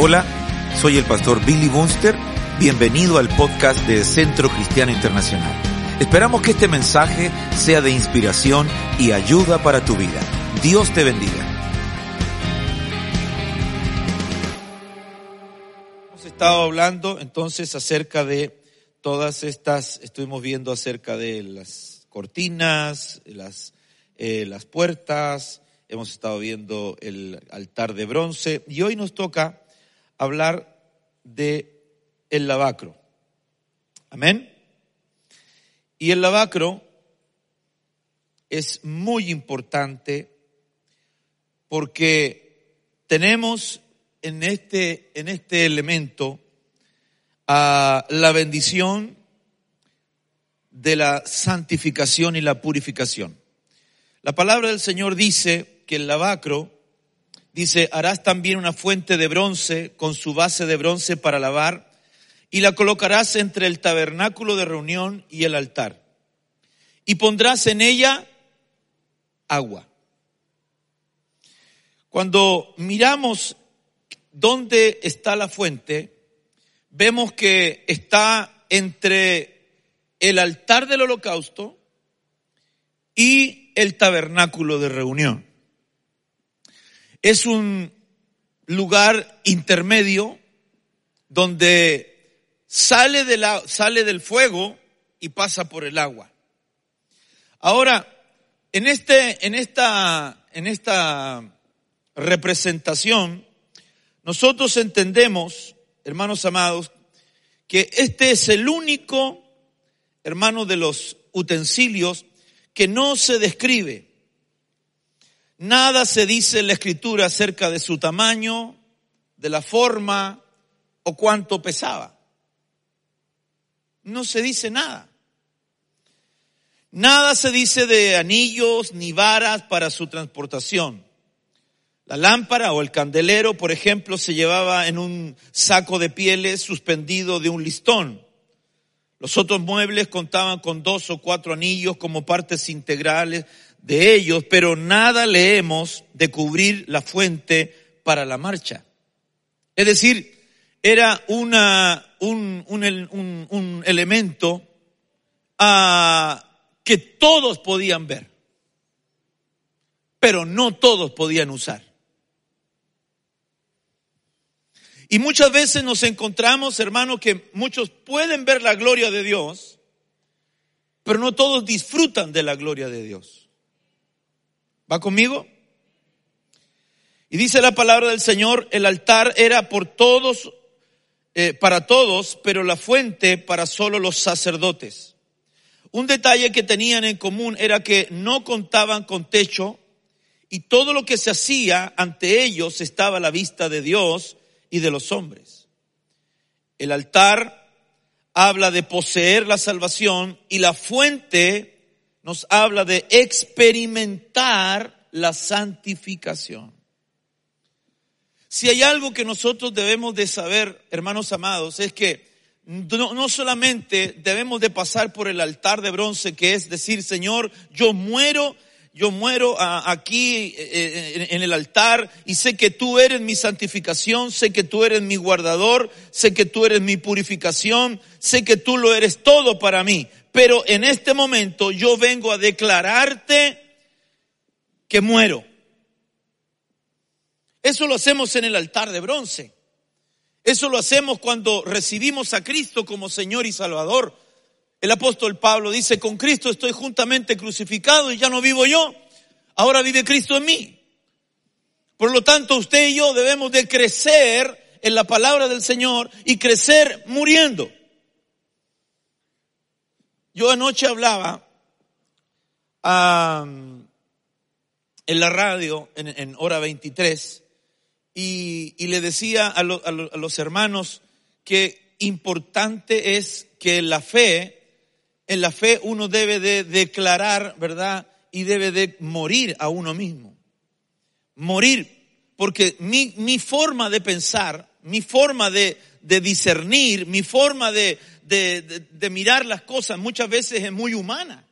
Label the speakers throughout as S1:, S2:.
S1: Hola, soy el pastor Billy Bunster. Bienvenido al podcast de Centro Cristiano Internacional. Esperamos que este mensaje sea de inspiración y ayuda para tu vida. Dios te bendiga. Hemos estado hablando entonces acerca de todas estas, estuvimos viendo acerca de las cortinas, las, eh, las puertas, hemos estado viendo el altar de bronce y hoy nos toca hablar de el lavacro. Amén. Y el lavacro es muy importante porque tenemos en este, en este elemento a la bendición de la santificación y la purificación. La palabra del Señor dice que el lavacro Dice, harás también una fuente de bronce con su base de bronce para lavar y la colocarás entre el tabernáculo de reunión y el altar. Y pondrás en ella agua. Cuando miramos dónde está la fuente, vemos que está entre el altar del holocausto y el tabernáculo de reunión. Es un lugar intermedio donde sale, de sale del fuego y pasa por el agua. Ahora, en, este, en, esta, en esta representación, nosotros entendemos, hermanos amados, que este es el único, hermano, de los utensilios que no se describe Nada se dice en la escritura acerca de su tamaño, de la forma o cuánto pesaba. No se dice nada. Nada se dice de anillos ni varas para su transportación. La lámpara o el candelero, por ejemplo, se llevaba en un saco de pieles suspendido de un listón. Los otros muebles contaban con dos o cuatro anillos como partes integrales de ellos, pero nada leemos de cubrir la fuente para la marcha. Es decir, era una, un, un, un, elemento a, ah, que todos podían ver, pero no todos podían usar. Y muchas veces nos encontramos, hermanos, que muchos pueden ver la gloria de Dios, pero no todos disfrutan de la gloria de Dios. ¿Va conmigo? Y dice la palabra del Señor, el altar era por todos, eh, para todos, pero la fuente para solo los sacerdotes. Un detalle que tenían en común era que no contaban con techo y todo lo que se hacía ante ellos estaba a la vista de Dios y de los hombres. El altar habla de poseer la salvación y la fuente nos habla de experimentar la santificación. Si hay algo que nosotros debemos de saber, hermanos amados, es que no, solamente debemos de pasar por el altar de bronce, que es decir, Señor, yo muero yo muero aquí eh, eh, en el altar y sé que tú eres mi santificación, sé que tú eres mi guardador, sé que tú eres mi purificación, sé que tú lo eres todo para mí. Pero en este momento yo vengo a declararte que muero. Eso lo hacemos en el altar de bronce. Eso lo hacemos cuando recibimos a Cristo como Señor y Salvador. El apóstol Pablo dice, con Cristo estoy juntamente crucificado y ya no vivo yo, ahora vive Cristo en mí. Por lo tanto, usted y yo debemos de crecer en la palabra del Señor y crecer muriendo. Yo anoche hablaba en la radio, en, hora 23, y, le decía a los hermanos que importante es que la fe en la fe uno debe de declarar, ¿verdad? Y debe de morir a uno mismo. Morir, porque mi, forma de pensar, mi forma de discernir, mi forma de, de, de, mirar las cosas muchas veces es muy humana.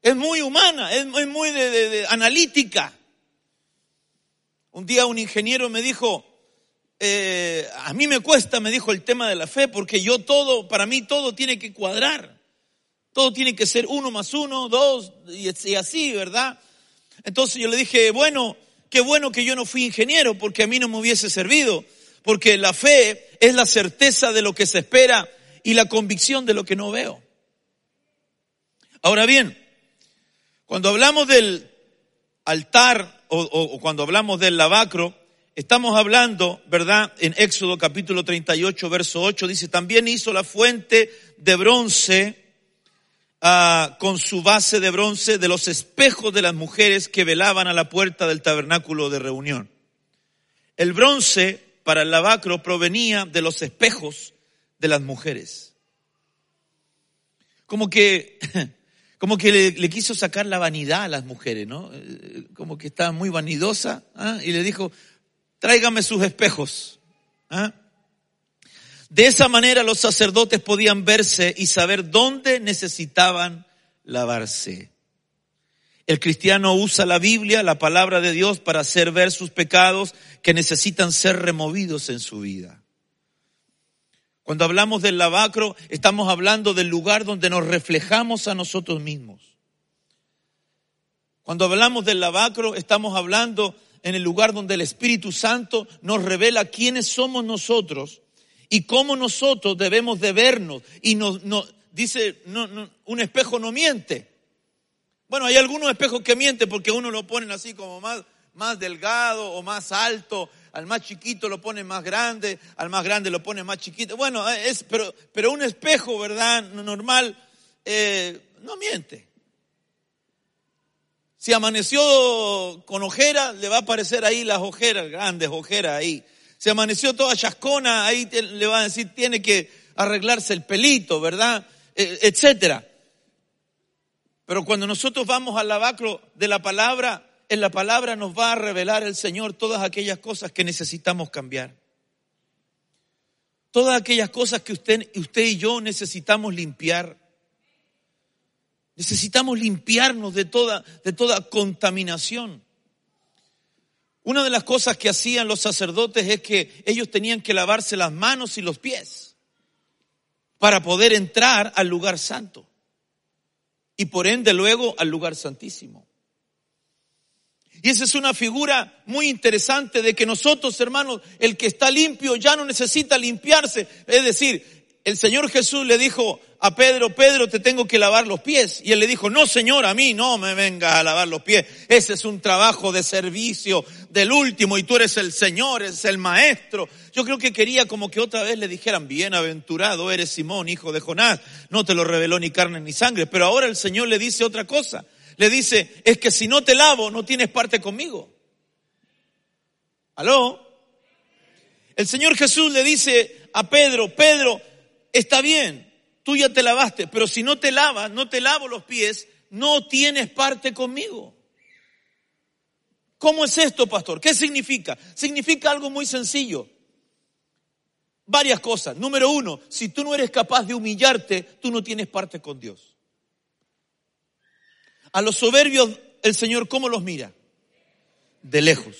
S1: Es muy humana, es, muy de, analítica. Un día un ingeniero me dijo, eh, a mí me cuesta, me dijo el tema de la fe, porque yo todo, para mí todo tiene que cuadrar. Todo tiene que ser uno más uno, dos, y así, ¿verdad? Entonces yo le dije, bueno, qué bueno que yo no fui ingeniero, porque a mí no me hubiese servido, porque la fe es la certeza de lo que se espera y la convicción de lo que no veo. Ahora bien, cuando hablamos del altar o, cuando hablamos del lavacro, estamos hablando, ¿verdad? En Éxodo capítulo 38, verso 8, dice, también hizo la fuente de bronce ah, con su base de bronce de los espejos de las mujeres que velaban a la puerta del tabernáculo de reunión. El bronce para el lavacro provenía de los espejos de las mujeres. Como que como que le, quiso sacar la vanidad a las mujeres, ¿no? Eh, como que estaba muy vanidosa ¿ah? y le dijo, tráigame sus espejos. ¿ah? De esa manera los sacerdotes podían verse y saber dónde necesitaban lavarse. El cristiano usa la Biblia, la palabra de Dios, para hacer ver sus pecados que necesitan ser removidos en su vida. Cuando hablamos del lavacro, estamos hablando del lugar donde nos reflejamos a nosotros mismos. Cuando hablamos del lavacro, estamos hablando en el lugar donde el Espíritu Santo nos revela quiénes somos nosotros y cómo nosotros debemos de vernos. Y nos, dice, un espejo no miente. Bueno, hay algunos espejos que mienten porque uno lo ponen así como más, más delgado o más alto al más chiquito lo pone más grande, al más grande lo pone más chiquito. Bueno, es, pero, pero un espejo, ¿verdad? Normal, eh, no miente. Si amaneció con ojera, le va a aparecer ahí las ojeras, grandes ojeras ahí. Si amaneció toda chascona, ahí le va a decir, tiene que arreglarse el pelito, ¿verdad? E, etcétera. Pero cuando nosotros vamos al lavacro de la palabra, en la palabra nos va a revelar el Señor todas aquellas cosas que necesitamos cambiar. Todas aquellas cosas que usted, y yo necesitamos limpiar. Necesitamos limpiarnos de toda, de toda contaminación. Una de las cosas que hacían los sacerdotes es que ellos tenían que lavarse las manos y los pies para poder entrar al lugar santo y por ende luego al lugar santísimo. Y esa es una figura muy interesante de que nosotros, hermanos, el que está limpio ya no necesita limpiarse. Es decir, el Señor Jesús le dijo a Pedro, Pedro, te tengo que lavar los pies. Y él le dijo, no, Señor, a mí no me vengas a lavar los pies. Ese es un trabajo de servicio del último y tú eres el Señor, eres el Maestro. Yo creo que quería como que otra vez le dijeran, bienaventurado eres Simón, hijo de Jonás. No te lo reveló ni carne ni sangre. Pero ahora el Señor le dice otra cosa le dice, es que si no te lavo, no tienes parte conmigo. ¿Aló? El Señor Jesús le dice a Pedro, Pedro, está bien, tú ya te lavaste, pero si no te lavas, no te lavo los pies, no tienes parte conmigo. ¿Cómo es esto, pastor? ¿Qué significa? Significa algo muy sencillo. Varias cosas. Número uno, si tú no eres capaz de humillarte, tú no tienes parte con Dios. A los soberbios el Señor, ¿cómo los mira? De lejos.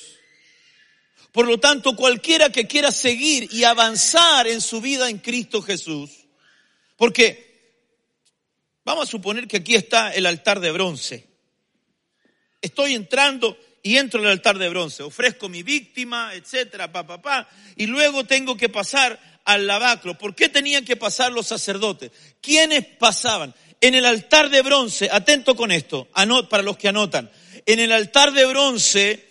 S1: Por lo tanto, cualquiera que quiera seguir y avanzar en su vida en Cristo Jesús, porque vamos a suponer que aquí está el altar de bronce. Estoy entrando y entro al altar de bronce, ofrezco mi víctima, etcétera, pa, pa, pa, y luego tengo que pasar al lavacro. ¿Por qué tenían que pasar los sacerdotes? ¿Quiénes pasaban? En el altar de bronce, atento con esto, para los que anotan, en el altar de bronce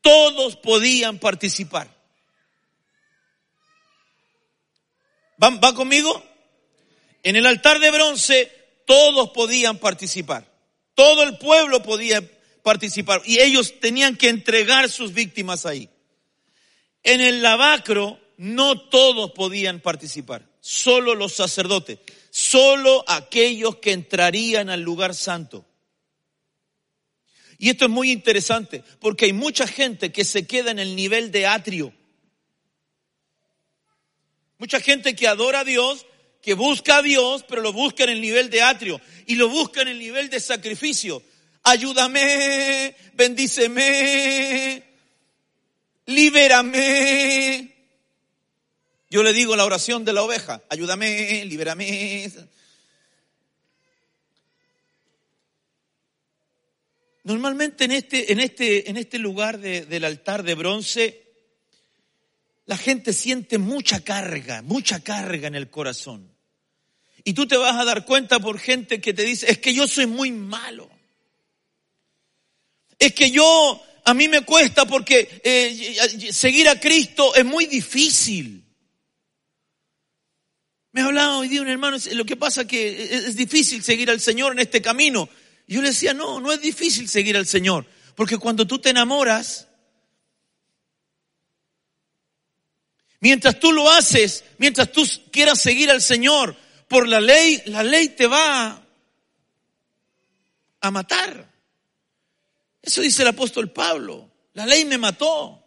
S1: todos podían participar. ¿Va, conmigo? En el altar de bronce todos podían participar. Todo el pueblo podía participar y ellos tenían que entregar sus víctimas ahí. En el lavacro no todos podían participar, solo los sacerdotes solo aquellos que entrarían al lugar santo. Y esto es muy interesante porque hay mucha gente que se queda en el nivel de atrio. Mucha gente que adora a Dios, que busca a Dios, pero lo busca en el nivel de atrio y lo busca en el nivel de sacrificio. Ayúdame, bendíceme, libérame. Yo le digo la oración de la oveja, ayúdame, libérame. Normalmente en este, en este, en este lugar del altar de bronce, la gente siente mucha carga, mucha carga en el corazón. Y tú te vas a dar cuenta por gente que te dice, es que yo soy muy malo. Es que yo, a mí me cuesta porque eh, seguir a Cristo es muy difícil. Me hablaba hoy día un hermano, lo que pasa es que es difícil seguir al Señor en este camino. Y yo le decía, no, no es difícil seguir al Señor, porque cuando tú te enamoras, mientras tú lo haces, mientras tú quieras seguir al Señor, por la ley, la ley te va a matar. Eso dice el apóstol Pablo. La ley me mató.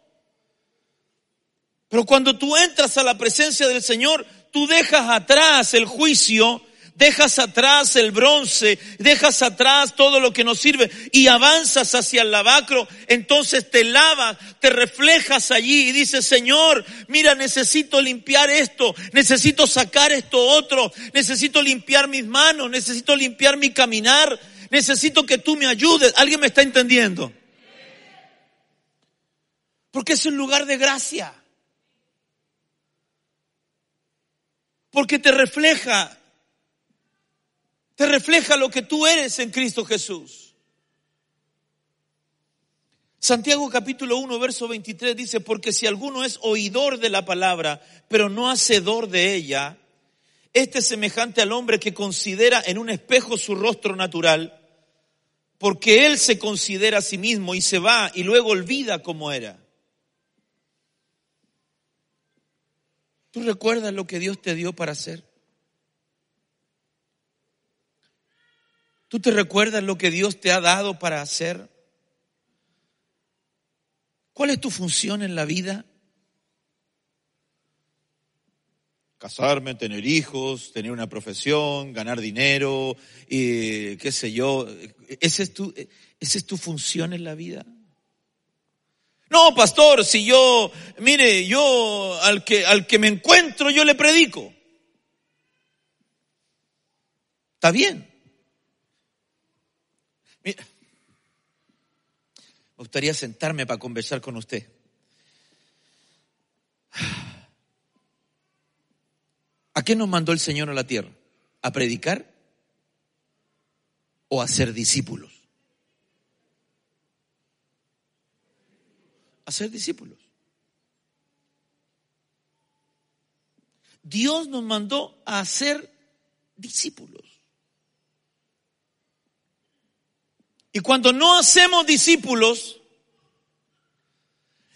S1: Pero cuando tú entras a la presencia del Señor, tú dejas atrás el juicio, dejas atrás el bronce, dejas atrás todo lo que nos sirve y avanzas hacia el lavacro, entonces te lavas, te reflejas allí y dices, Señor, mira, necesito limpiar esto, necesito sacar esto otro, necesito limpiar mis manos, necesito limpiar mi caminar, necesito que tú me ayudes. ¿Alguien me está entendiendo? Porque es un lugar de gracia. Porque te refleja, te refleja lo que tú eres en Cristo Jesús. Santiago capítulo 1, verso 23 dice, porque si alguno es oidor de la palabra, pero no hacedor de ella, este es semejante al hombre que considera en un espejo su rostro natural, porque él se considera a sí mismo y se va y luego olvida cómo era. ¿Tú recuerdas lo que Dios te dio para hacer? ¿Tú te recuerdas lo que Dios te ha dado para hacer? ¿Cuál es tu función en la vida? Casarme, tener hijos, tener una profesión, ganar dinero, y qué sé yo. ¿Esa es tu, esa es tu función en la vida? No, pastor, si yo, mire, yo al que, al que me encuentro yo le predico. Está bien. me gustaría sentarme para conversar con usted. ¿A qué nos mandó el Señor a la tierra? ¿A predicar o a ser discípulos? A ser discípulos. Dios nos mandó a ser discípulos. Y cuando no hacemos discípulos,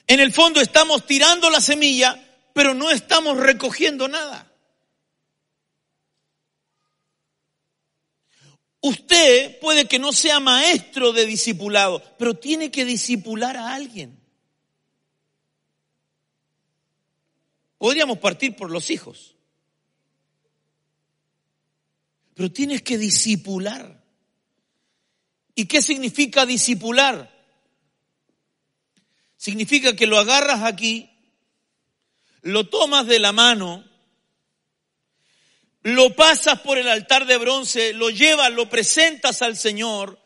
S1: en el fondo estamos tirando la semilla, pero no estamos recogiendo nada. Usted puede que no sea maestro de discipulado, pero tiene que discipular a alguien. Podríamos partir por los hijos. Pero tienes que disipular. ¿Y qué significa disipular? Significa que lo agarras aquí, lo tomas de la mano, lo pasas por el altar de bronce, lo llevas, lo presentas al Señor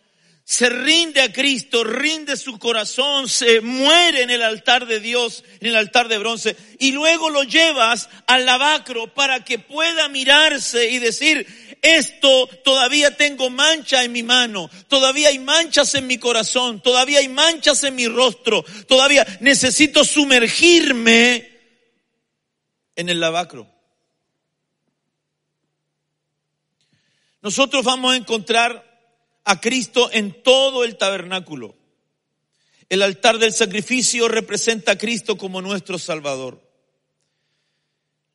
S1: se rinde a Cristo, rinde su corazón, se muere en el altar de Dios, en el altar de bronce, y luego lo llevas al lavacro para que pueda mirarse y decir, esto todavía tengo mancha en mi mano, todavía hay manchas en mi corazón, todavía hay manchas en mi rostro, todavía necesito sumergirme en el lavacro. Nosotros vamos a encontrar a Cristo en todo el tabernáculo. El altar del sacrificio representa a Cristo como nuestro Salvador.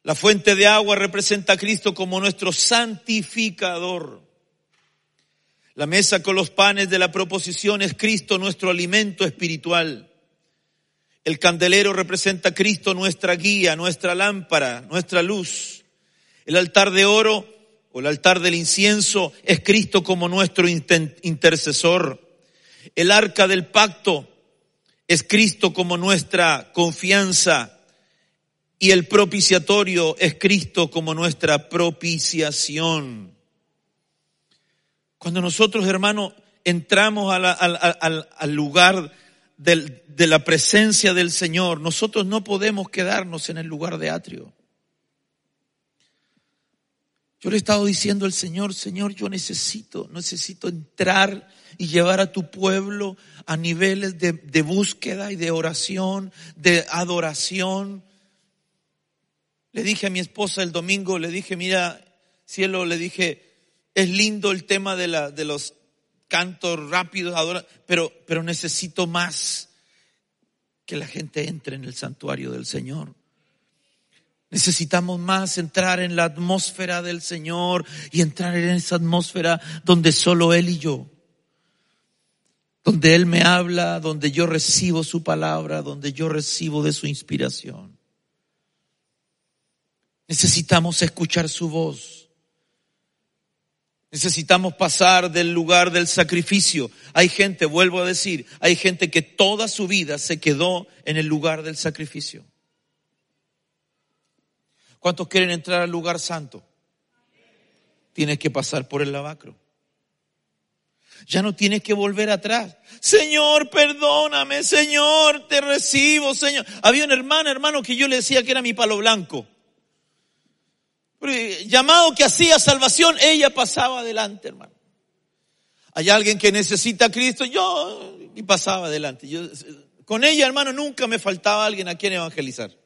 S1: La fuente de agua representa a Cristo como nuestro santificador. La mesa con los panes de la proposición es Cristo nuestro alimento espiritual. El candelero representa a Cristo nuestra guía, nuestra lámpara, nuestra luz. El altar de oro o el altar del incienso es Cristo como nuestro intercesor. El arca del pacto es Cristo como nuestra confianza. y el propiciatorio es Cristo como nuestra propiciación. Cuando nosotros, hermanos, entramos al, lugar de la presencia del Señor, nosotros no podemos quedarnos en el lugar de atrio. Yo le he estado diciendo al Señor, Señor, yo necesito, necesito entrar y llevar a tu pueblo a niveles de, búsqueda y de oración, de adoración. Le dije a mi esposa el domingo, le dije, mira, cielo, le dije, es lindo el tema de, la, de los cantos rápidos, pero, pero necesito más que la gente entre en el santuario del Señor. Necesitamos más entrar en la atmósfera del Señor y entrar en esa atmósfera donde solo Él y yo, donde Él me habla, donde yo recibo su palabra, donde yo recibo de su inspiración. Necesitamos escuchar su voz. Necesitamos pasar del lugar del sacrificio. Hay gente, vuelvo a decir, hay gente que toda su vida se quedó en el lugar del sacrificio. ¿Cuántos quieren entrar al lugar santo? Tienes que pasar por el lavacro. Ya no tienes que volver atrás. Señor, perdóname, Señor, te recibo, Señor. Había una hermana, hermano, que yo le decía que era mi palo blanco. Llamado que hacía salvación, ella pasaba adelante, hermano. Hay alguien que necesita a Cristo, yo y pasaba adelante. Yo, con ella, hermano, nunca me faltaba alguien a quien evangelizar.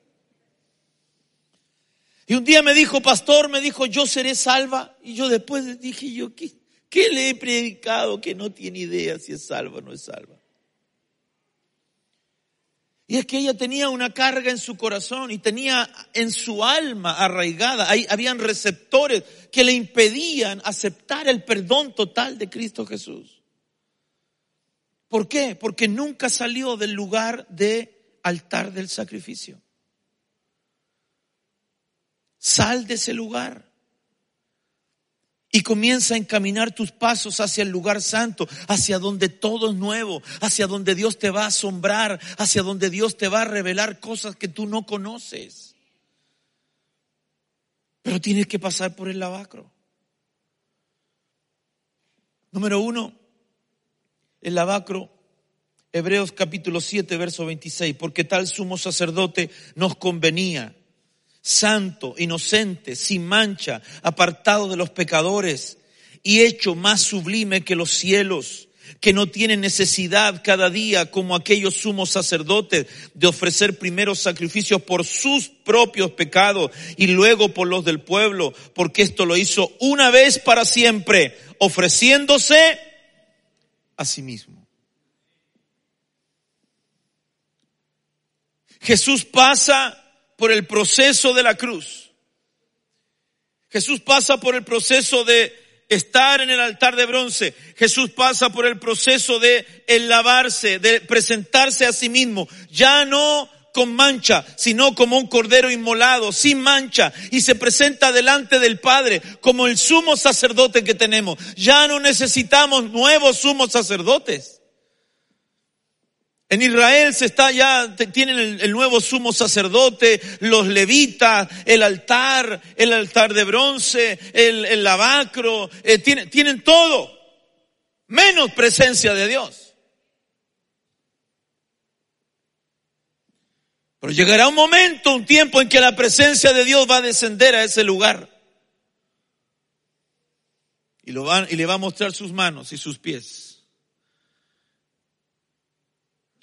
S1: Y un día me dijo, pastor, me dijo, yo seré salva. Y yo después dije, yo, ¿qué, le he predicado que no tiene idea si es salva o no es salva? Y es que ella tenía una carga en su corazón y tenía en su alma arraigada, habían receptores que le impedían aceptar el perdón total de Cristo Jesús. ¿Por qué? Porque nunca salió del lugar de altar del sacrificio. Sal de ese lugar y comienza a encaminar tus pasos hacia el lugar santo, hacia donde todo es nuevo, hacia donde Dios te va a asombrar, hacia donde Dios te va a revelar cosas que tú no conoces. Pero tienes que pasar por el lavacro. Número uno, el lavacro, Hebreos capítulo 7, verso 26, porque tal sumo sacerdote nos convenía santo, inocente, sin mancha, apartado de los pecadores y hecho más sublime que los cielos, que no tiene necesidad cada día como aquellos sumos sacerdotes de ofrecer primeros sacrificios por sus propios pecados y luego por los del pueblo, porque esto lo hizo una vez para siempre, ofreciéndose a sí mismo. Jesús pasa por el proceso de la cruz. Jesús pasa por el proceso de estar en el altar de bronce. Jesús pasa por el proceso de el lavarse, de presentarse a sí mismo. Ya no con mancha, sino como un cordero inmolado, sin mancha, y se presenta delante del Padre como el sumo sacerdote que tenemos. Ya no necesitamos nuevos sumos sacerdotes. En Israel se está ya, tienen el, nuevo sumo sacerdote, los levitas, el altar, el altar de bronce, el, lavacro, eh, tienen, tienen todo, menos presencia de Dios. Pero llegará un momento, un tiempo en que la presencia de Dios va a descender a ese lugar. Y, y le va a mostrar sus manos y sus pies.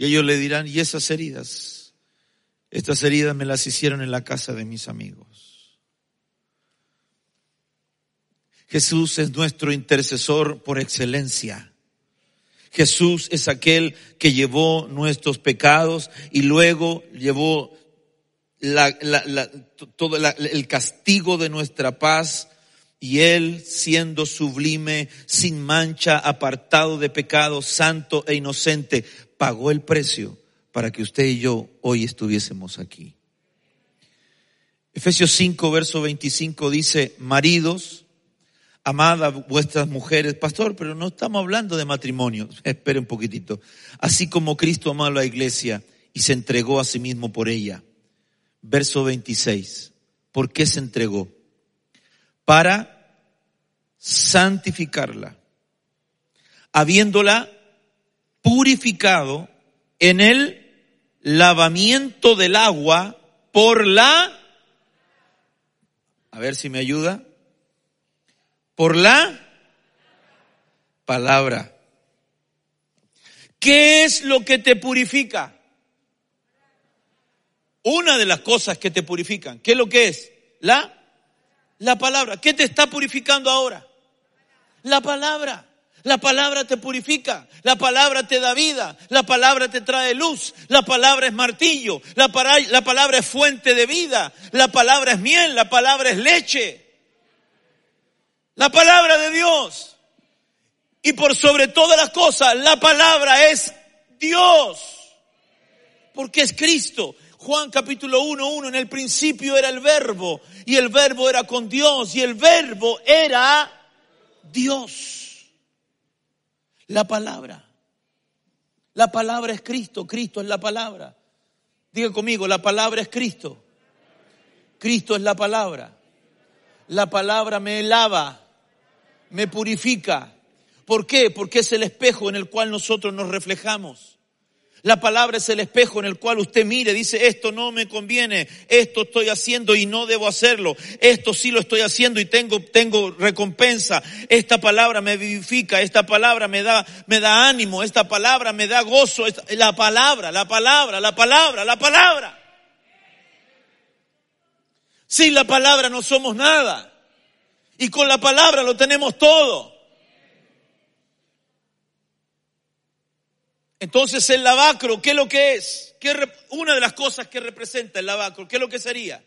S1: Y ellos le dirán, ¿y esas heridas? Estas heridas me las hicieron en la casa de mis amigos. Jesús es nuestro intercesor por excelencia. Jesús es aquel que llevó nuestros pecados y luego llevó todo el castigo de nuestra paz y Él, siendo sublime, sin mancha, apartado de pecado, santo e inocente, pagó el precio para que usted y yo hoy estuviésemos aquí. Efesios 5, verso 25 dice, maridos, amad a vuestras mujeres. Pastor, pero no estamos hablando de matrimonio. Espere un poquitito. Así como Cristo amó a la iglesia y se entregó a sí mismo por ella verso 26. ¿Por qué se entregó? Para santificarla, habiéndola purificado en el lavamiento del agua por la, a ver si me ayuda, por la palabra. ¿Qué es lo que te purifica? Una de las cosas que te purifican. ¿Qué es lo que es? La, la palabra. ¿Qué te está purificando ahora? La palabra. La palabra te purifica, la palabra te da vida, la palabra te trae luz, la palabra es martillo, la, la, palabra es fuente de vida, la palabra es miel, la palabra es leche. La palabra de Dios. Y por sobre todas las cosas, la palabra es Dios. Porque es Cristo. Juan capítulo 1, 1, en el principio era el verbo y el verbo era con Dios y el verbo era Dios. La palabra. La palabra es Cristo, Cristo es la palabra. Diga conmigo, la palabra es Cristo. Cristo es la palabra. La palabra me lava, me purifica. ¿Por qué? Porque es el espejo en el cual nosotros nos reflejamos. La palabra es el espejo en el cual usted mire, dice, esto no me conviene, esto estoy haciendo y no debo hacerlo, esto sí lo estoy haciendo y tengo, tengo recompensa, esta palabra me vivifica, esta palabra me da, me da ánimo, esta palabra me da gozo, la palabra, la palabra, la palabra, la palabra. Sin la palabra no somos nada. Y con la palabra lo tenemos todo. Entonces el lavacro, ¿qué es lo que es? ¿Qué, una de las cosas que representa el lavacro, ¿qué es lo que sería?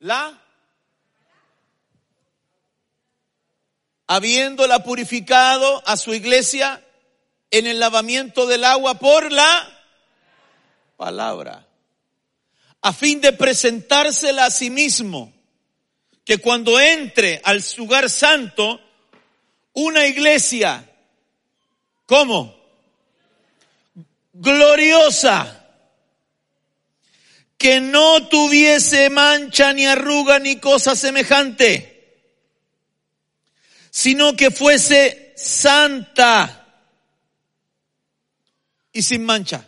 S1: La habiéndola purificado a su iglesia en el lavamiento del agua por la palabra, a fin de presentársela a sí mismo, que cuando entre al lugar santo, una iglesia ¿Cómo? Gloriosa. Que no tuviese mancha ni arruga ni cosa semejante, sino que fuese santa y sin mancha.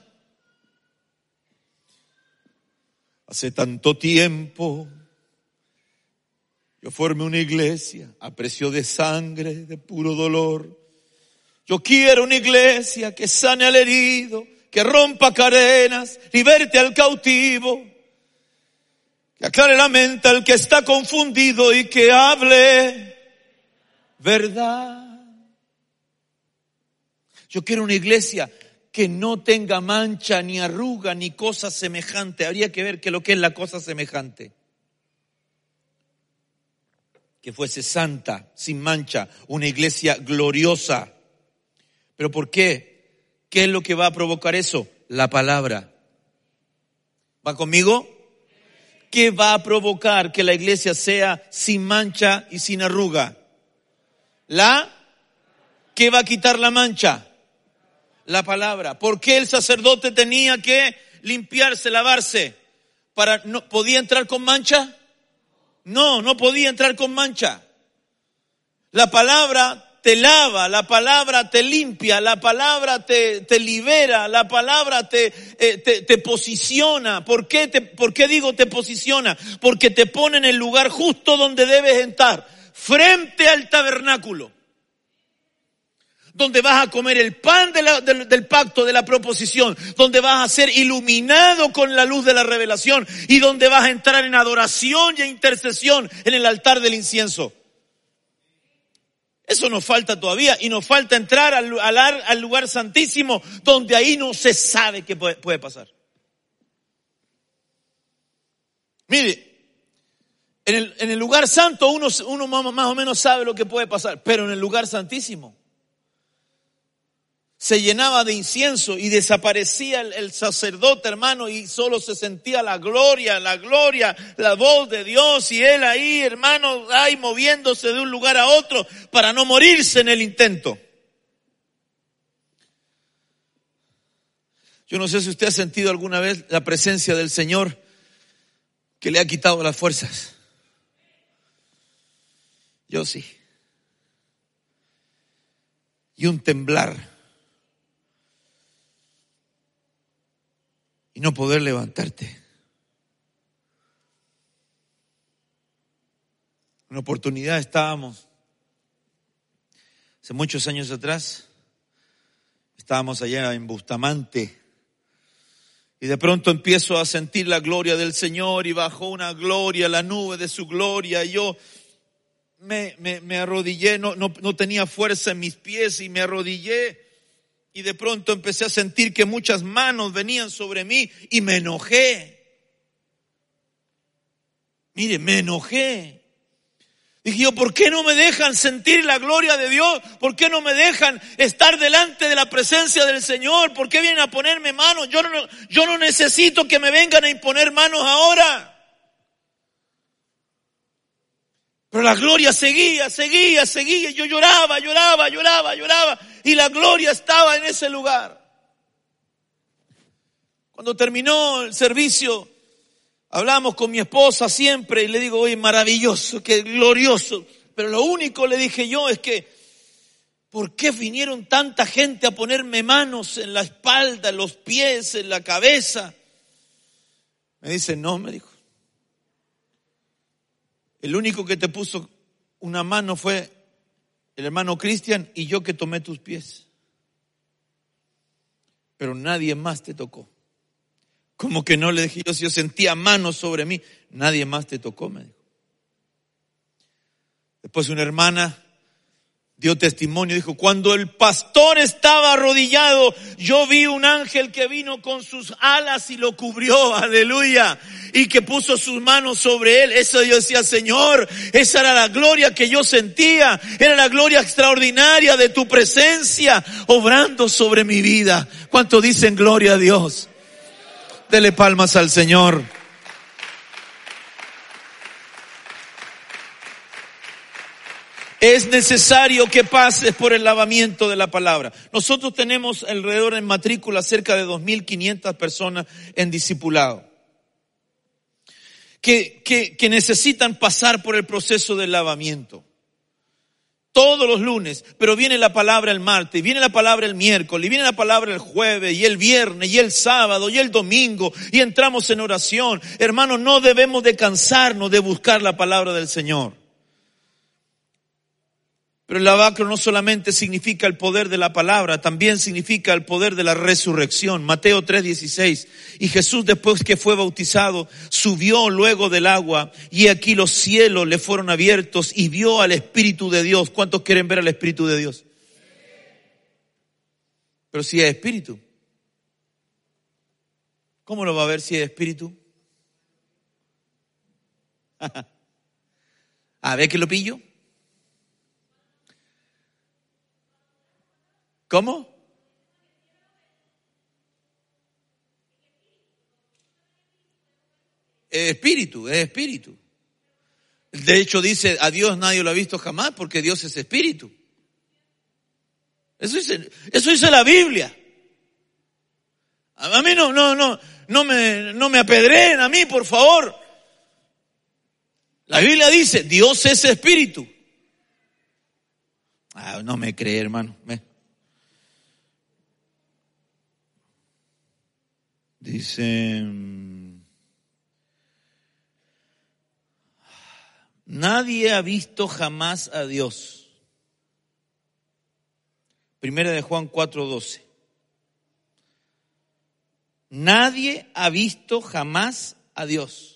S1: Hace tanto tiempo yo formé una iglesia a precio de sangre, de puro dolor yo quiero una iglesia que sane al herido, que rompa cadenas, liberte al cautivo, que aclare la mente al que está confundido y que hable verdad. Yo quiero una iglesia que no tenga mancha, ni arruga, ni cosa semejante. Habría que ver qué lo que es la cosa semejante. Que fuese santa, sin mancha, una iglesia gloriosa ¿Pero por qué? ¿Qué es lo que va a provocar eso? La palabra. ¿Va conmigo? ¿Qué va a provocar que la iglesia sea sin mancha y sin arruga? La. ¿Qué va a quitar la mancha? La palabra. ¿Por qué el sacerdote tenía que limpiarse, lavarse? Para, no, ¿Podía entrar con mancha? No, no podía entrar con mancha. La palabra te lava, la palabra te limpia, la palabra te, te libera, la palabra te, eh, te, te, posiciona. ¿Por qué, te, ¿Por qué digo te posiciona? Porque te pone en el lugar justo donde debes estar, frente al tabernáculo donde vas a comer el pan del, del, pacto, de la proposición, donde vas a ser iluminado con la luz de la revelación y donde vas a entrar en adoración y intercesión en el altar del incienso. Eso nos falta todavía y nos falta entrar al, lugar santísimo donde ahí no se sabe qué puede, pasar. Mire, en el, lugar santo uno más o menos sabe lo que puede pasar, pero en el lugar santísimo se llenaba de incienso y desaparecía el, sacerdote hermano y solo se sentía la gloria, la gloria, la voz de Dios y él ahí hermano, ahí moviéndose de un lugar a otro para no morirse en el intento. Yo no sé si usted ha sentido alguna vez la presencia del Señor que le ha quitado las fuerzas. Yo sí. Y un temblar. Y no poder levantarte. Una oportunidad estábamos, hace muchos años atrás, estábamos allá en Bustamante, y de pronto empiezo a sentir la gloria del Señor y bajó una gloria, la nube de su gloria, y yo me, me, me arrodillé, no, no, no tenía fuerza en mis pies y me arrodillé, y de pronto empecé a sentir que muchas manos venían sobre mí y me enojé. Mire, me enojé. Dije yo, ¿por qué no me dejan sentir la gloria de Dios? ¿Por qué no me dejan estar delante de la presencia del Señor? ¿Por qué vienen a ponerme manos? Yo no, yo no necesito que me vengan a imponer manos ahora. Pero la gloria seguía, seguía, seguía. Yo lloraba, lloraba, lloraba, lloraba. Y la gloria estaba en ese lugar. Cuando terminó el servicio, Hablamos con mi esposa siempre y le digo, oye, maravilloso, qué glorioso. Pero lo único le dije yo es que, ¿por qué vinieron tanta gente a ponerme manos en la espalda, en los pies, en la cabeza? Me dice, no, me dijo. El único que te puso una mano fue el hermano Cristian y yo que tomé tus pies. Pero nadie más te tocó. Como que no le dije yo, si yo sentía manos sobre mí, nadie más te tocó, me dijo. Después una hermana dio testimonio, dijo, cuando el pastor estaba arrodillado, yo vi un ángel que vino con sus alas y lo cubrió, aleluya, y que puso sus manos sobre él. Eso yo decía, Señor, esa era la gloria que yo sentía, era la gloria extraordinaria de tu presencia, obrando sobre mi vida. ¿Cuánto dicen gloria a Dios? Dele palmas al Señor. Es necesario que pases por el lavamiento de la palabra. Nosotros tenemos alrededor en matrícula cerca de 2.500 personas en discipulado. Que, que, que necesitan pasar por el proceso del lavamiento todos los lunes, pero viene la palabra el martes, viene la palabra el miércoles, viene la palabra el jueves y el viernes y el sábado y el domingo y entramos en oración. Hermanos, no debemos de cansarnos de buscar la palabra del Señor. Pero el lavacro no solamente significa el poder de la palabra, también significa el poder de la resurrección. Mateo 3:16. Y Jesús después que fue bautizado, subió luego del agua y aquí los cielos le fueron abiertos y vio al Espíritu de Dios. ¿Cuántos quieren ver al Espíritu de Dios? Pero si es Espíritu. ¿Cómo lo va a ver si es Espíritu? a ver que lo pillo. ¿Cómo? Es espíritu, es espíritu. De hecho dice, a Dios nadie lo ha visto jamás porque Dios es espíritu. Eso dice, eso dice la Biblia. A mí no, no, no, no me, no me apedreen a mí, por favor. La Biblia dice, Dios es espíritu. Ah, no me cree, hermano. Dice, nadie ha visto jamás a Dios. Primera de Juan 4:12. Nadie ha visto jamás a Dios.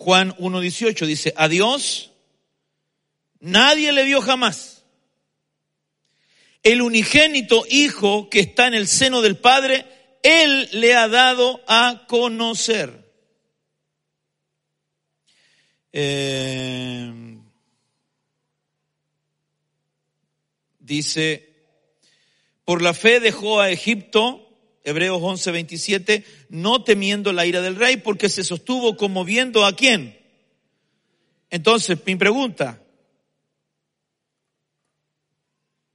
S1: Juan 1.18 dice, a Dios nadie le vio jamás. el unigénito Hijo que está en el seno del Padre, Él le ha dado a conocer. Eh, dice, por la fe dejó a Egipto, Hebreos 11, 27, no temiendo la ira del rey, porque se sostuvo como viendo a quién. Entonces, mi pregunta,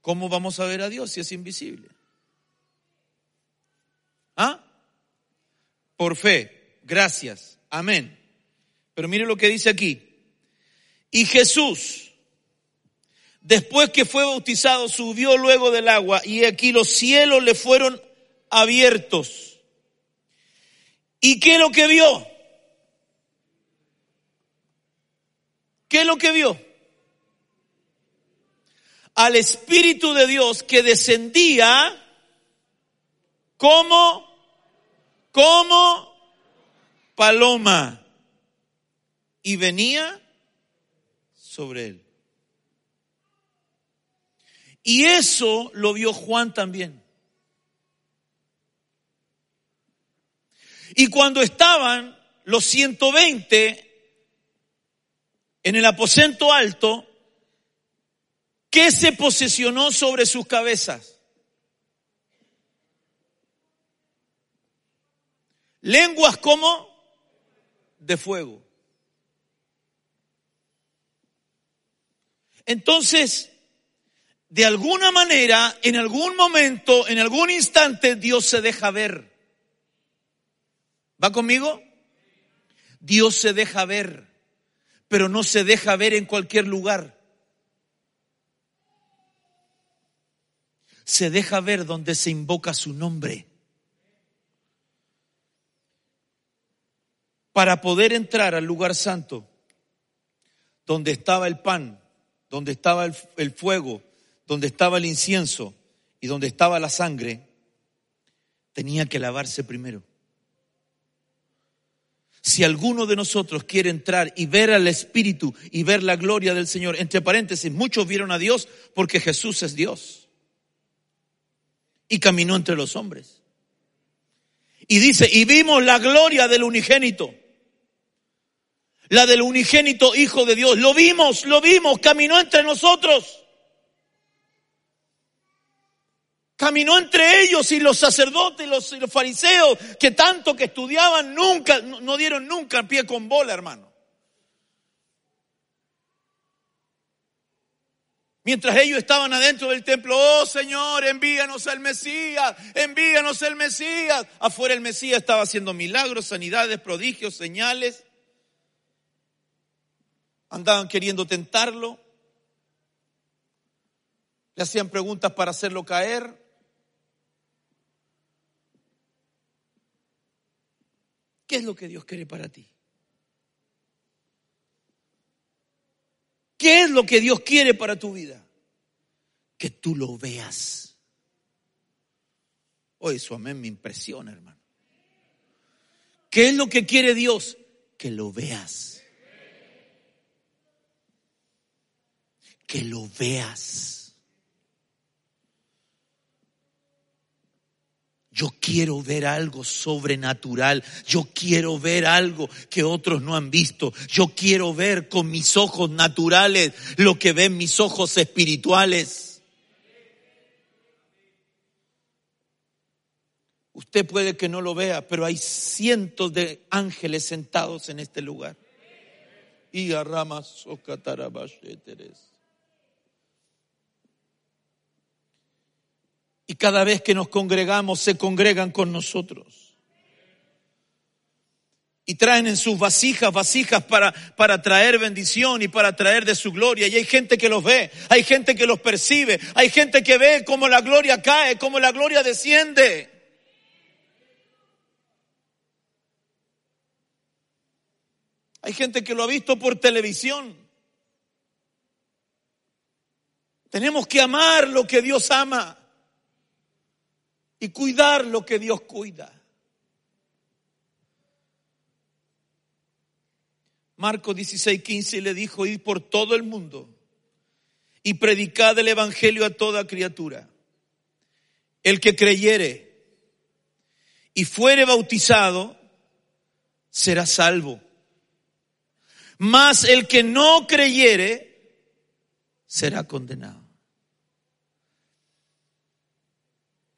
S1: ¿cómo vamos a ver a Dios si es invisible? ¿Ah? Por fe, gracias, amén. Pero mire lo que dice aquí. Y Jesús, después que fue bautizado, subió luego del agua y aquí los cielos le fueron abiertos. ¿Y qué es lo que vio? ¿Qué es lo que vio? Al Espíritu de Dios que descendía como, como paloma y venía sobre él. Y eso lo vio Juan también. Y cuando estaban los 120 en el aposento alto, ¿qué se posesionó sobre sus cabezas? Lenguas como de fuego. Entonces, de alguna manera, en algún momento, en algún instante, Dios se deja ver. ¿Va conmigo? Dios se deja ver pero no se deja ver en cualquier lugar. Se deja ver donde se invoca su nombre. Para poder entrar al lugar santo, donde estaba el pan, donde estaba el, fuego, donde estaba el incienso y donde estaba la sangre, tenía que lavarse primero si alguno de nosotros quiere entrar y ver al Espíritu y ver la gloria del Señor, entre paréntesis, muchos vieron a Dios porque Jesús es Dios y caminó entre los hombres. Y dice, y vimos la gloria del unigénito, la del unigénito Hijo de Dios, lo vimos, lo vimos, caminó entre nosotros. Caminó entre ellos y los sacerdotes, los, los fariseos, que tanto que estudiaban, nunca, no, dieron nunca pie con bola, hermano. Mientras ellos estaban adentro del templo, oh Señor, envíanos al Mesías, envíanos al Mesías. Afuera el Mesías estaba haciendo milagros, sanidades, prodigios, señales. Andaban queriendo tentarlo. Le hacían preguntas para hacerlo caer. ¿Qué es lo que Dios quiere para ti? ¿Qué es lo que Dios quiere para tu vida? Que tú lo veas. Hoy su amén me impresiona, hermano. ¿Qué es lo que quiere Dios? Que lo veas. Que lo veas. Yo quiero ver algo sobrenatural. Yo quiero ver algo que otros no han visto. Yo quiero ver con mis ojos naturales lo que ven mis ojos espirituales. Usted puede que no lo vea, pero hay cientos de ángeles sentados en este lugar. Y a ramas Y cada vez que nos congregamos, se congregan con nosotros. Y traen en sus vasijas, vasijas para, para traer bendición y para traer de su gloria. Y hay gente que los ve, hay gente que los percibe, hay gente que ve cómo la gloria cae, cómo la gloria desciende. Hay gente que lo ha visto por televisión. Tenemos que amar lo que Dios ama y cuidar lo que Dios cuida. Marcos 16, 15 le dijo, ir por todo el mundo y predicad el Evangelio a toda criatura. el que creyere y fuere bautizado, será salvo. Mas el que no creyere, será condenado.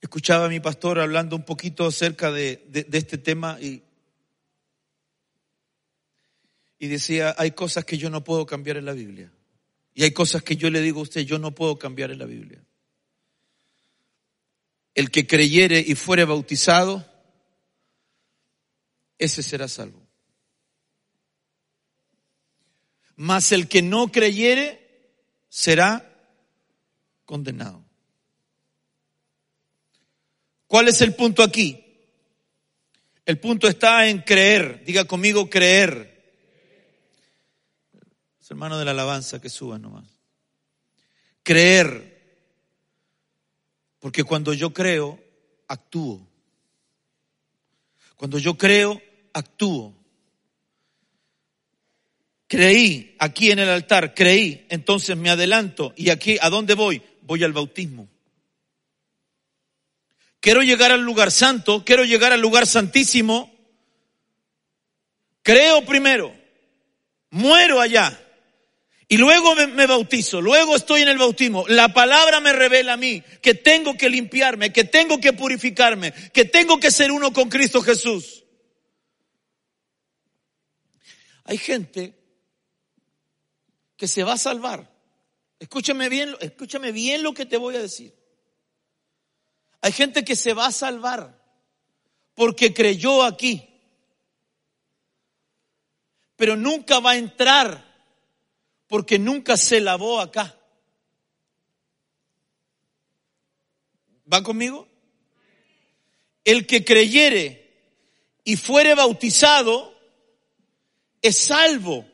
S1: Escuchaba a mi pastor hablando un poquito acerca de, de este tema y, y decía, hay cosas que yo no puedo cambiar en la Biblia. Y hay cosas que yo le digo a usted, yo no puedo cambiar en la Biblia. El que creyere y fuere bautizado, ese será salvo. Mas el que no creyere será condenado. ¿Cuál es el punto aquí? El punto está en creer. Diga conmigo creer hermano de la alabanza que suba nomás. Creer. Porque cuando yo creo, actúo. Cuando yo creo, actúo. Creí aquí en el altar, creí, entonces me adelanto. ¿Y aquí a dónde voy? Voy al bautismo. Quiero llegar al lugar santo, quiero llegar al lugar santísimo. Creo primero, muero allá. Y luego me, bautizo, luego estoy en el bautismo. La palabra me revela a mí que tengo que limpiarme, que tengo que purificarme, que tengo que ser uno con Cristo Jesús. Hay gente que se va a salvar. Escúchame bien, escúchame bien lo que te voy a decir. Hay gente que se va a salvar porque creyó aquí, pero nunca va a entrar porque nunca se lavó acá. ¿Va conmigo? El que creyere y fuere bautizado es salvo.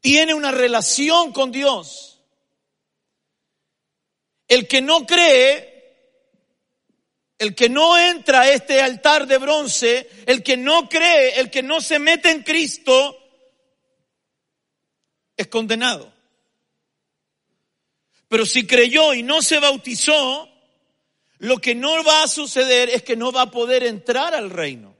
S1: Tiene una relación con Dios. El que no cree el que no entra a este altar de bronce, el que no cree, el que no se mete en Cristo, es condenado. Pero si creyó y no se bautizó, lo que no va a suceder es que no va a poder entrar al reino.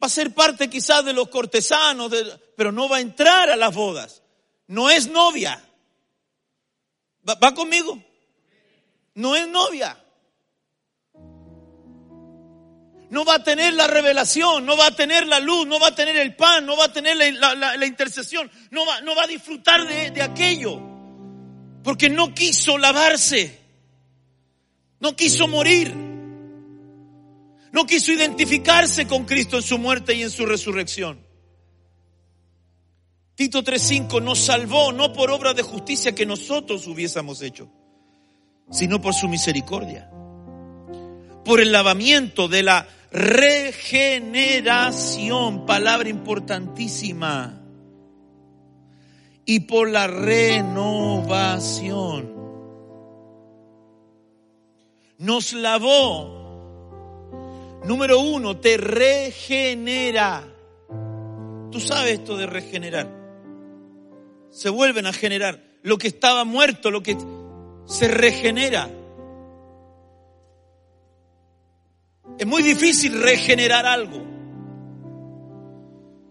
S1: Va a ser parte quizás de los cortesanos, pero no va a entrar a las bodas. No es novia. ¿Va conmigo? No es novia. no va a tener la revelación, no va a tener la luz, no va a tener el pan, no va a tener la, intercesión, no va, a disfrutar de aquello, porque no quiso lavarse, no quiso morir, no quiso identificarse con Cristo en su muerte y en su resurrección. Tito 3.5 nos salvó no por obra de justicia que nosotros hubiésemos hecho, sino por su misericordia, por el lavamiento de la regeneración, palabra importantísima, y por la renovación. Nos lavó. Número uno, te regenera. Tú sabes esto de regenerar. Se vuelven a generar. Lo que estaba muerto, lo que se regenera. Es muy difícil regenerar algo.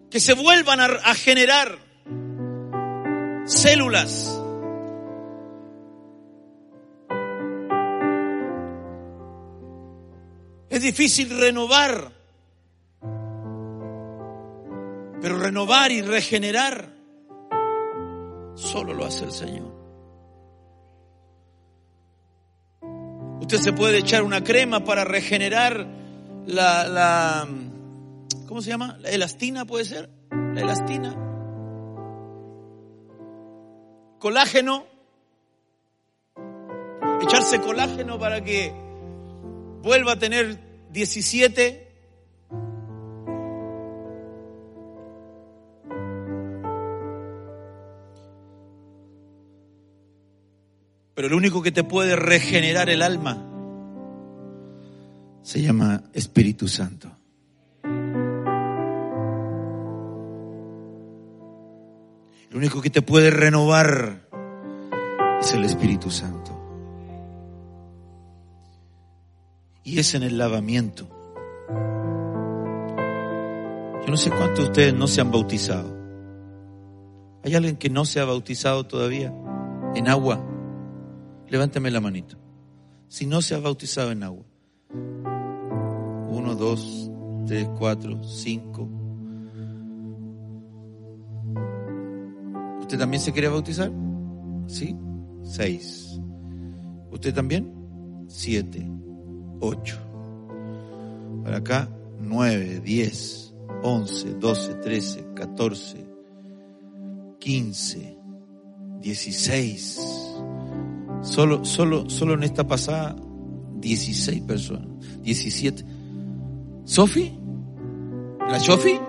S1: Que se vuelvan a, generar células. Es difícil renovar. Pero renovar y regenerar solo lo hace el Señor. Usted se puede echar una crema para regenerar la, la ¿cómo se llama? La elastina puede ser, la elastina. Colágeno. Echarse colágeno para que vuelva a tener 17 Pero el único que te puede regenerar el alma se llama Espíritu Santo. El único que te puede renovar es el Espíritu Santo. Y es en el lavamiento. Yo no sé cuántos de ustedes no se han bautizado. ¿Hay alguien que no se ha bautizado todavía en agua? Levántame la manito. Si no se ha bautizado en agua. Uno, dos, tres, cuatro, cinco. ¿Usted también se quiere bautizar? ¿Sí? Seis. ¿Usted también? Siete, ocho. Para acá, nueve, diez, once, doce, trece, catorce, quince, dieciséis. Solo, solo, solo en esta pasada, dieciséis personas. Diecisiete. ¿Sofi? ¿La Sofi?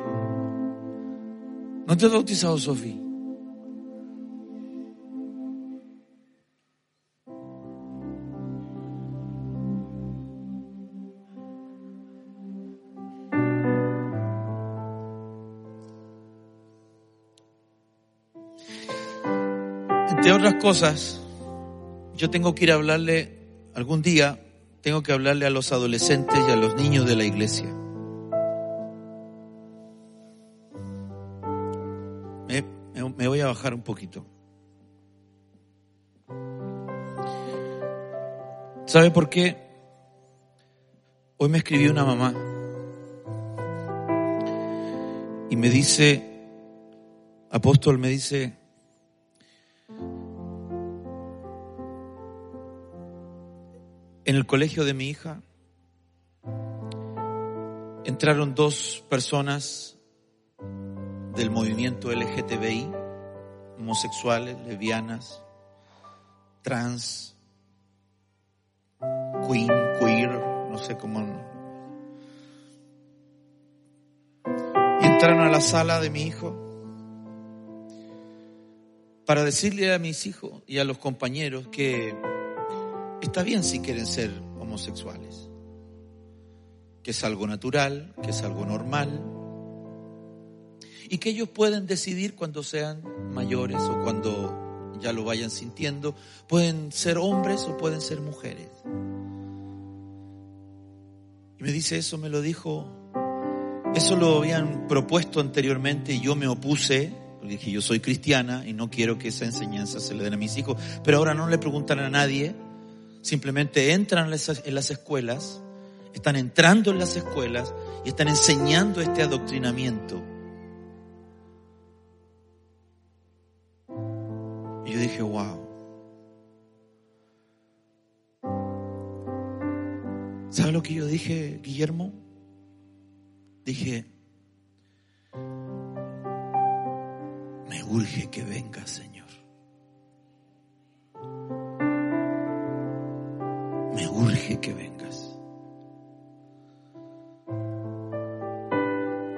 S1: ¿No te has bautizado, Sofi? Entre otras cosas, yo tengo que ir a hablarle algún día, tengo que hablarle a los adolescentes y a los niños de la iglesia. Me, voy a bajar un poquito. ¿Sabe por qué? Hoy me escribió una mamá y me dice, apóstol, me dice, En el colegio de mi hija entraron dos personas del movimiento LGTBI, homosexuales, lesbianas, trans, queen, queer, no sé cómo. Y entraron a la sala de mi hijo para decirle a mis hijos y a los compañeros que Está bien si quieren ser homosexuales, que es algo natural, que es algo normal, y que ellos pueden decidir cuando sean mayores o cuando ya lo vayan sintiendo, pueden ser hombres o pueden ser mujeres. Y me dice, eso me lo dijo, eso lo habían propuesto anteriormente y yo me opuse, dije, yo soy cristiana y no quiero que esa enseñanza se le den a mis hijos, pero ahora no le preguntan a nadie simplemente entran en las escuelas, están entrando en las escuelas y están enseñando este adoctrinamiento. Y yo dije, wow. ¿Sabe lo que yo dije, Guillermo? Dije, me urge que venga, Señor. Urge que vengas.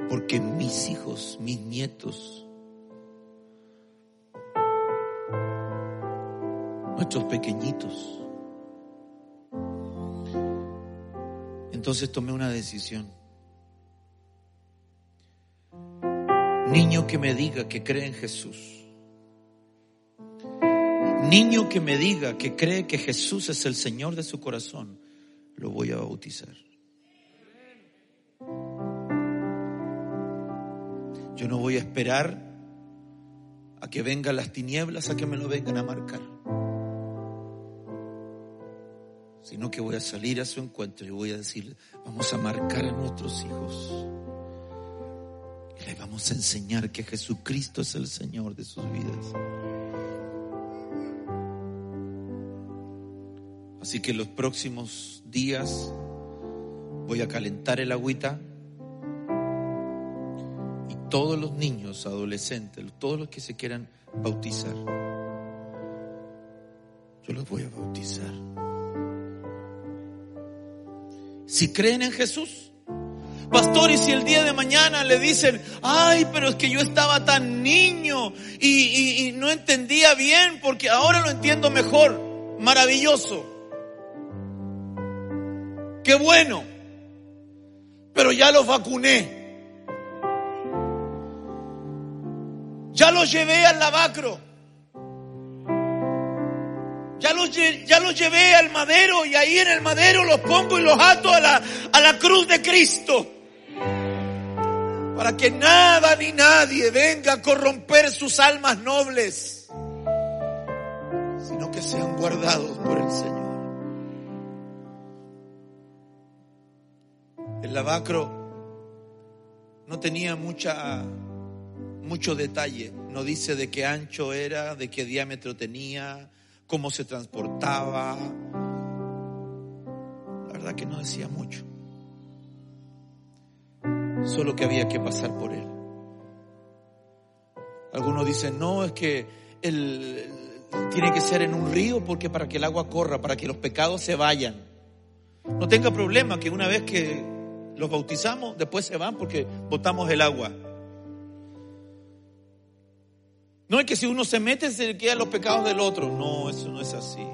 S1: Porque mis hijos, mis nietos, nuestros pequeñitos. Entonces tomé una decisión. Niño que me diga que cree en Jesús niño que me diga que cree que Jesús es el Señor de su corazón, lo voy a bautizar. Yo no voy a esperar a que vengan las tinieblas, a que me lo vengan a marcar. Sino que voy a salir a su encuentro y voy a decir, vamos a marcar a nuestros hijos. Y les vamos a enseñar que Jesucristo es el Señor de sus vidas. Así que los próximos días voy a calentar el agüita y todos los niños, adolescentes, todos los que se quieran bautizar, yo los voy a bautizar. Si creen en Jesús, Pastor, y si el día de mañana le dicen, ay, pero es que yo estaba tan niño y, y, no entendía bien porque ahora lo entiendo mejor, maravilloso qué bueno, pero ya los vacuné. Ya los llevé al lavacro. los, ya los llevé al madero y ahí en el madero los pongo y los ato a la, a la cruz de Cristo. Para que nada ni nadie venga a corromper sus almas nobles, sino que sean guardados por el Señor. El lavacro no tenía mucha, mucho detalle. No dice de qué ancho era, de qué diámetro tenía, cómo se transportaba. La verdad que no decía mucho. Solo que había que pasar por él. Algunos dicen, no, es que él tiene que ser en un río porque para que el agua corra, para que los pecados se vayan. No tenga problema que una vez que los bautizamos, después se van porque botamos el agua. No es que si uno se mete se quedan los pecados del otro. No, eso no es así.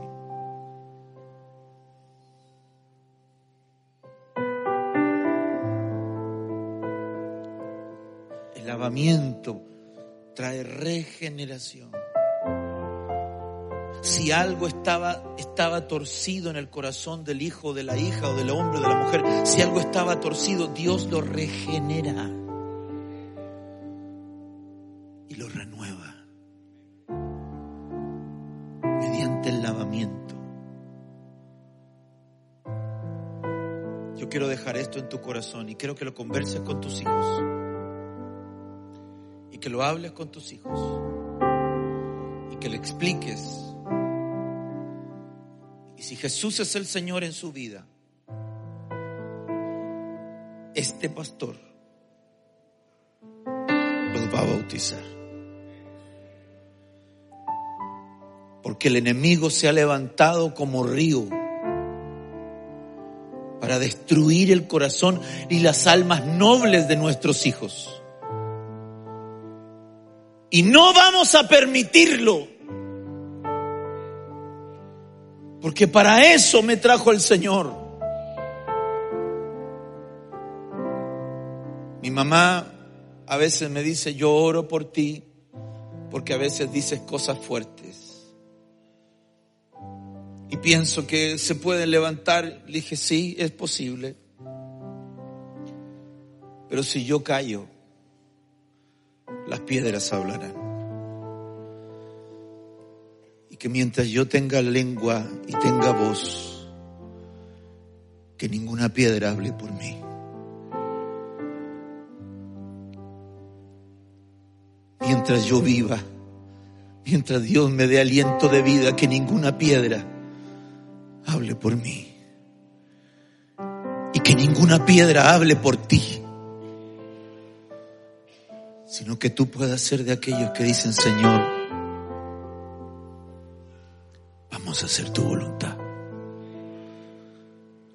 S1: El lavamiento trae regeneración. Si algo estaba, estaba torcido en el corazón del hijo, de la hija o del hombre de la mujer, si algo estaba torcido, Dios lo regenera y lo renueva mediante el lavamiento. Yo quiero dejar esto en tu corazón y quiero que lo converses con tus hijos y que lo hables con tus hijos y que le expliques y si Jesús es el Señor en su vida, este pastor los va a bautizar. Porque el enemigo se ha levantado como río para destruir el corazón y las almas nobles de nuestros hijos. Y no vamos a permitirlo. Porque para eso me trajo el Señor. Mi mamá a veces me dice, yo oro por ti, porque a veces dices cosas fuertes. Y pienso que se puede levantar. Le dije, sí, es posible. Pero si yo callo, las piedras hablarán que mientras yo tenga lengua y tenga voz, que ninguna piedra hable por mí. Mientras yo viva, mientras Dios me dé aliento de vida, que ninguna piedra hable por mí. Y que ninguna piedra hable por ti. Sino que tú puedas ser de aquellos que dicen, Señor, Hacer tu voluntad.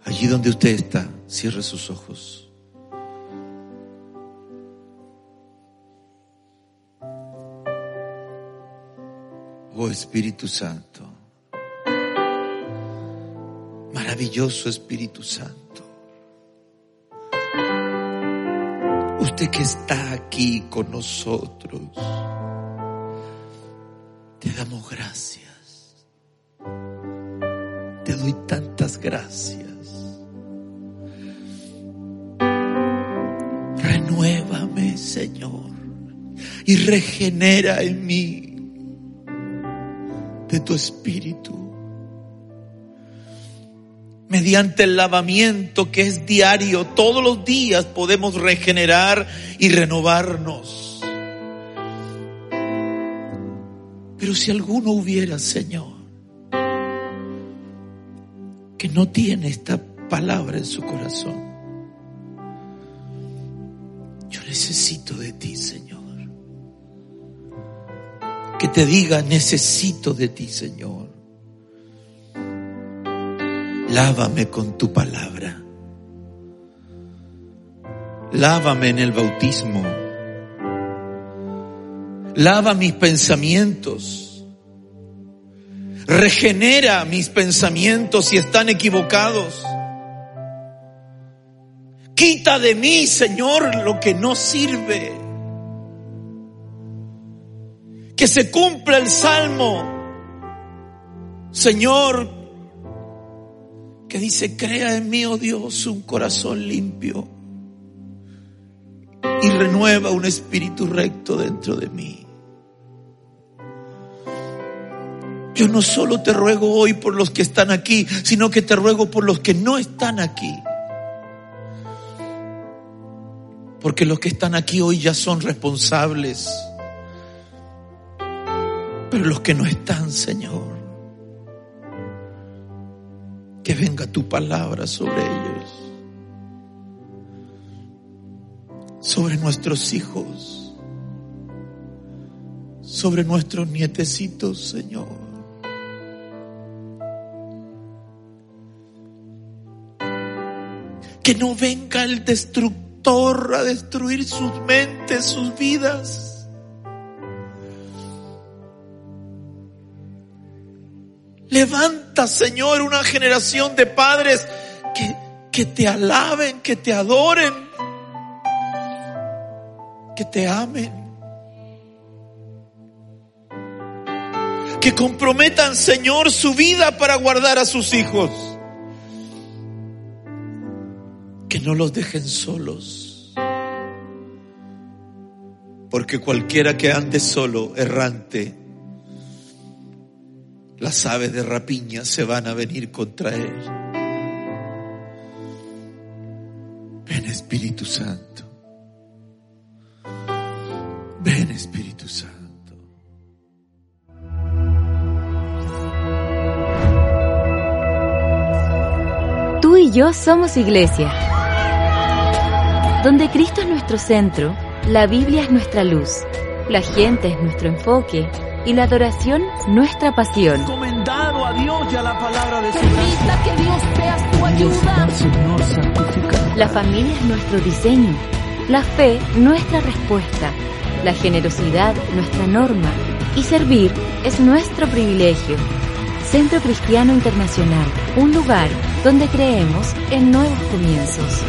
S1: Allí donde usted está, cierre sus ojos. Oh Espíritu Santo, maravilloso Espíritu Santo, usted que está aquí con nosotros, te damos gracias doy tantas gracias. Renuévame, Señor, y regenera en mí de tu espíritu. Mediante el lavamiento que es diario, todos los días podemos regenerar y renovarnos. Pero si alguno hubiera, Señor, que no tiene esta palabra en su corazón. Yo necesito de ti, Señor. Que te diga, necesito de ti, Señor. Lávame con tu palabra. Lávame en el bautismo. Lava mis pensamientos Regenera mis pensamientos si están equivocados. Quita de mí, Señor, lo que no sirve. Que se cumpla el salmo Señor, que dice, crea en mí, oh Dios, un corazón limpio y renueva un espíritu recto dentro de mí. Yo no solo te ruego hoy por los que están aquí, sino que te ruego por los que no están aquí. Porque los que están aquí hoy ya son responsables. Pero los que no están, Señor, que venga tu palabra sobre ellos, sobre nuestros hijos, sobre nuestros nietecitos, Señor. Que no venga el destructor a destruir sus mentes, sus vidas. Levanta, Señor, una generación de padres que, que te alaben, que te adoren, que te amen. Que comprometan, Señor, su vida para guardar a sus hijos no los dejen solos. Porque cualquiera que ande solo, errante, las aves de rapiña se van a venir contra él. Ven Espíritu Santo. Ven Espíritu Santo.
S2: Tú y yo somos iglesia donde Cristo es nuestro centro, la Biblia es nuestra luz, la gente es nuestro enfoque y la adoración nuestra pasión.
S3: Encomendado a Dios y a la palabra de su
S4: Permita que Dios sea tu ayuda.
S3: Señor.
S2: La familia es nuestro diseño, la fe nuestra respuesta, la generosidad nuestra norma y servir es nuestro privilegio. Centro Cristiano Internacional, un lugar donde creemos en nuevos comienzos.